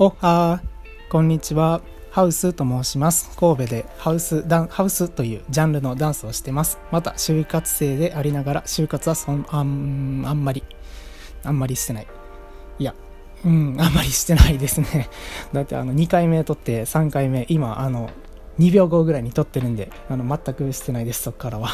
おはーこんにちは。ハウスと申します。神戸でハウスダンハウスというジャンルのダンスをしてます。また就活生でありながら就活はそんあんあんまりあんまりしてない。いやうんあんまりしてないですね。だってあの2回目撮って3回目今あの2秒後ぐらいに撮ってるんであの全くしてないですそこからは。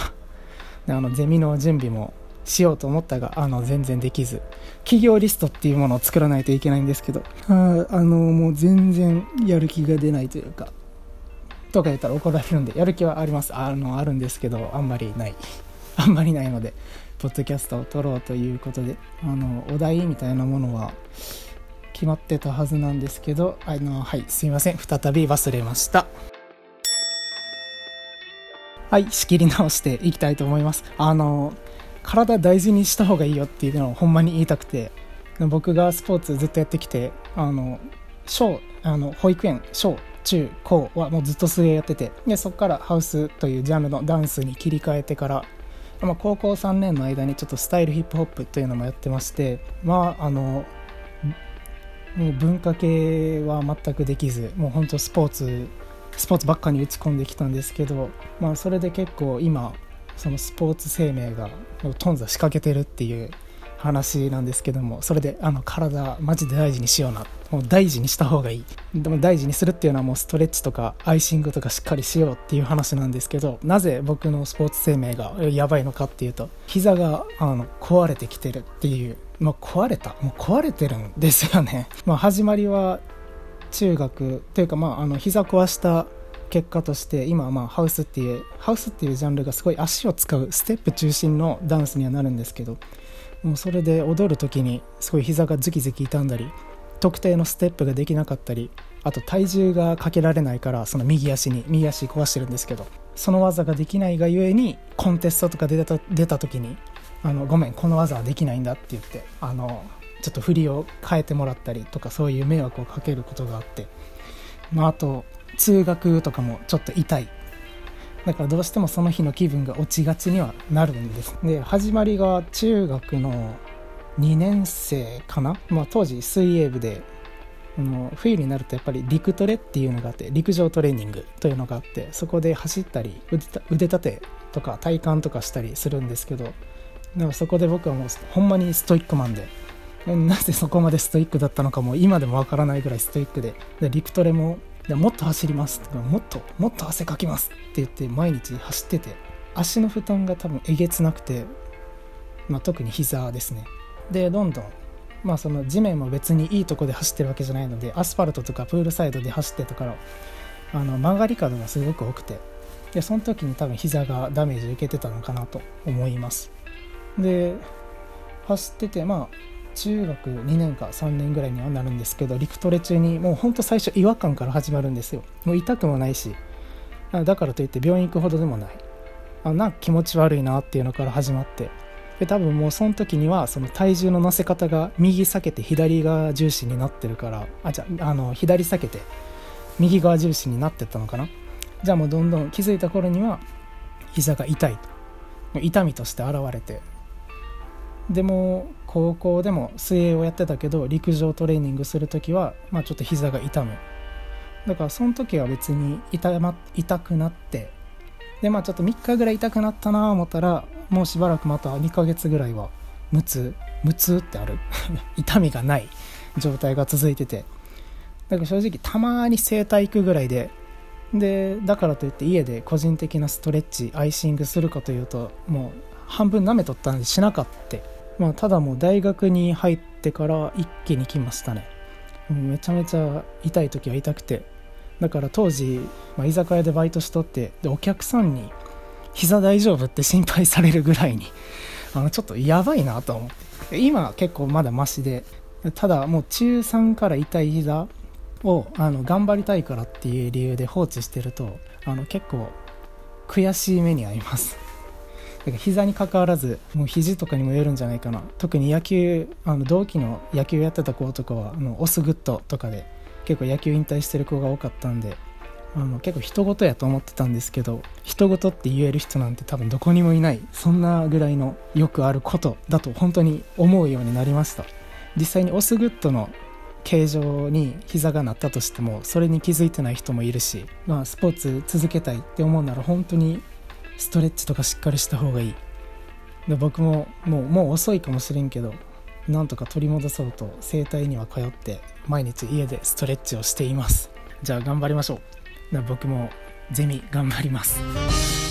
であのゼミの準備もしようと思ったがあの全然できず。企業リストっていうものを作らないといけないんですけど。ああのもう全然やる気が出ないというか。とか言ったら怒られるんでやる気はあります。あのあるんですけどあんまりない。あんまりないのでポッドキャストを撮ろうということで。あのお題みたいなものは決まってたはずなんですけどあのはいすいません。再び忘れました。はい仕切り直していきたいと思います。あの体大事にした方がいいよっていうのをほんまに言いたくて僕がスポーツずっとやってきてあの小あの保育園小中高はもうずっと水泳やっててでそこからハウスというジャンルのダンスに切り替えてから、まあ、高校3年の間にちょっとスタイルヒップホップというのもやってましてまああのもう文化系は全くできずもう本当スポーツスポーツばっかに打ち込んできたんですけど、まあ、それで結構今そのスポーツ生命が頓挫しかけてるっていう話なんですけどもそれであの体マジで大事にしようなもう大事にした方がいい。でも大事にするっていうのはもうストレッチとかアイシングとかしっかりしようっていう話なんですけどなぜ僕のスポーツ生命がやばいのかっていうと膝があの壊れてきてるっていうまあ、壊れた？もう壊れてるんですよね、まあ、始まりは中学というかまああの膝壊した結果として今はまあハウスっていうハウスっていうジャンルがすごい足を使うステップ中心のダンスにはなるんですけどもうそれで踊る時にすごい膝がズキズキ痛んだり特定のステップができなかったりあと体重がかけられないからその右足に右足壊してるんですけどその技ができないがゆえにコンテストとか出た出た時にあのごめんこの技はできないんだって言ってあのちょっと振りを変えてもらったりとかそういう迷惑をかけることがあって、まあ、あと通学とかもちょっと痛い。だからどうしてもその日の気分が落ちがちにはなるんです。で始まりが中学の2年生かな、まあ、当時水泳部で冬になるとやっぱり陸トレっていうのがあって陸上トレーニングというのがあってそこで走ったり腕立てとか体幹とかしたりするんですけどでもそこで僕はもうほんまにストイックマンで。なぜそこまでストイックだったのかも今でもわからないぐらいストイックで。で陸トレもでもっと走りますとかもっともっと汗かきますって言って毎日走ってて足の負担が多分えげつなくて、まあ、特に膝ですね。でどんどんまあその地面も別にいいとこで走ってるわけじゃないのでアスファルトとかプールサイドで走ってたからあの曲がり角がすごく多くてでその時に多分膝がダメージ受けてたのかなと思います。で走っててまあ中学2年か3年ぐらいにはなるんですけど陸トレ中にもうほんと最初違和感から始まるんですよ。もう痛くもないしだからといって病院行くほどでもない。あなんか気持ち悪いなっていうのから始まって。で多分もうその時にはその体重の乗せ方が右避けて左側重心になってるからあじゃあの左避けて右側重心になってったのかな。じゃあもうどんどん気づいた頃には膝が痛いと。痛みとして現れて。でも高校でも水泳をやってたけど陸上トレーニングする時は、まあ、ちょっと膝が痛む。だからその時は別に痛,、ま、痛くなってでまあちょっと3日ぐらい痛くなったなと思ったらもうしばらくまた2ヶ月ぐらいは無痛無痛ってある。痛みがない状態が続いてて。だから正直たまに整体行くぐらいででだからといって家で個人的なストレッチアイシングするかというともう半分舐めとったんでしなかった。まあ、ただもう大学に入ってから一気に来ましたね。めちゃめちゃ痛い時は痛くて。だから当時、まあ、居酒屋でバイトしとってでお客さんに「膝大丈夫?」って心配されるぐらいにあのちょっとやばいなと思って。今結構まだマシで。ただもう中3から痛い膝をあの頑張りたいからっていう理由で放置してるとあの結構悔しい目に遭います。だから膝に関わらずもう肘とかにも言えるんじゃないかな。特に野球あの同期の野球やってた子とかはあのオスグッドとかで結構野球引退してる子が多かったんであの結構人事やと思ってたんですけど人事って言える人なんて多分どこにもいないそんなぐらいのよくあることだと本当に思うようになりました。実際にオスグッドの形状に膝がなったとしてもそれに気づいてない人もいるし、まあ、スポーツ続けたいって思うなら本当にストレッチとかしっかりした方がいい。で僕ももうもう遅いかもしれんけどなんとか取り戻そうと整体には通って毎日家でストレッチをしています。じゃあ頑張りましょう。僕もゼミ頑張ります。